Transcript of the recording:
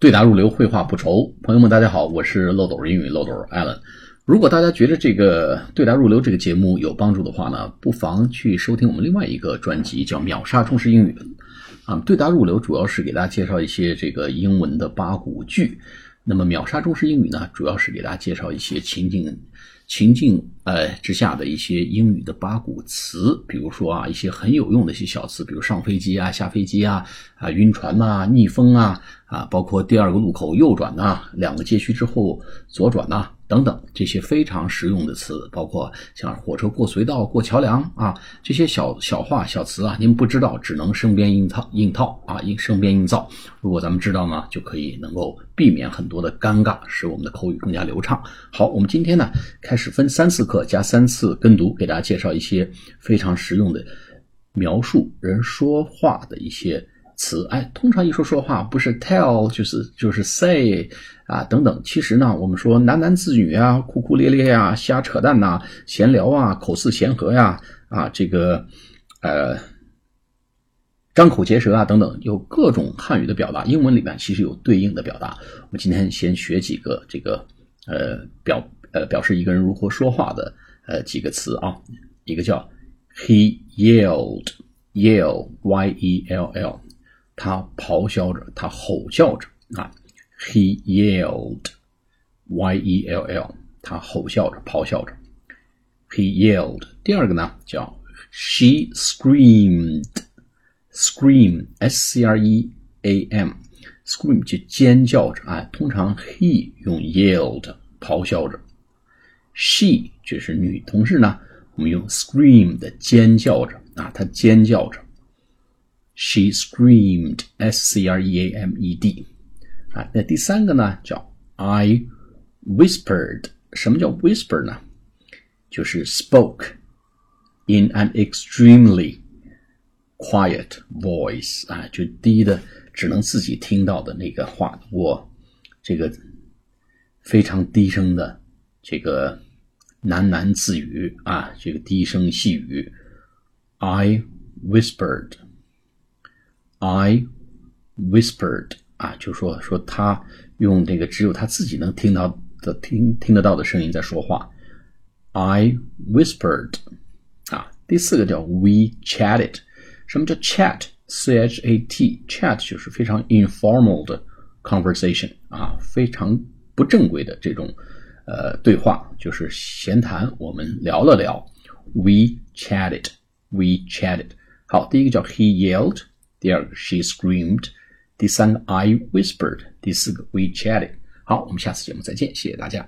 对答入流，绘画不愁。朋友们，大家好，我是漏斗英语漏斗 Allen。如果大家觉得这个对答入流这个节目有帮助的话呢，不妨去收听我们另外一个专辑，叫《秒杀中式英语》。啊，对答入流主要是给大家介绍一些这个英文的八股句，那么秒杀中式英语呢，主要是给大家介绍一些情景情境呃之下的一些英语的八股词，比如说啊一些很有用的一些小词，比如上飞机啊、下飞机啊、啊晕船呐、逆风啊。啊，包括第二个路口右转呐，两个街区之后左转呐，等等这些非常实用的词，包括像火车过隧道、过桥梁啊，这些小小话小词啊，您不知道只能生编硬套硬套啊，硬生编硬造。如果咱们知道呢，就可以能够避免很多的尴尬，使我们的口语更加流畅。好，我们今天呢开始分三次课加三次跟读，给大家介绍一些非常实用的描述人说话的一些。词哎，通常一说说话，不是 tell 就是就是 say 啊等等。其实呢，我们说喃喃自语啊，哭哭咧咧呀，瞎扯淡呐，闲聊啊，口似闲和呀，啊这个呃张口结舌啊等等，有各种汉语的表达。英文里面其实有对应的表达。我们今天先学几个这个呃表呃表示一个人如何说话的呃几个词啊，一个叫 he yelled，yell y e l l。他咆哮着，他吼叫着啊！He yelled, Y-E-L-L，他吼笑着，咆哮着。He yelled。第二个呢，叫 She screamed, scream, S-C-R-E-A-M，scream 就尖叫着啊。通常 he 用 yelled 咆哮着，she 就是女同事呢，我们用 screamed 尖叫着啊，她尖叫着。 She screamed, S-C-R-E-A-M-E-D，啊，那第三个呢叫 I whispered。什么叫 whisper 呢？就是 spoke in an extremely quiet voice 啊，就低的只能自己听到的那个话。我这个非常低声的这个喃喃自语啊，这个低声细语。I whispered。I whispered 啊，就说说他用这个只有他自己能听到的听听得到的声音在说话。I whispered 啊，第四个叫 we chatted。什么叫 chat？C H A T，chat 就是非常 informal 的 conversation 啊，非常不正规的这种呃对话，就是闲谈。我们聊了聊，we chatted，we chatted。好，第一个叫 he yelled。第二个 she screamed，第三个 I whispered，第四个 we chatted。好，我们下次节目再见，谢谢大家。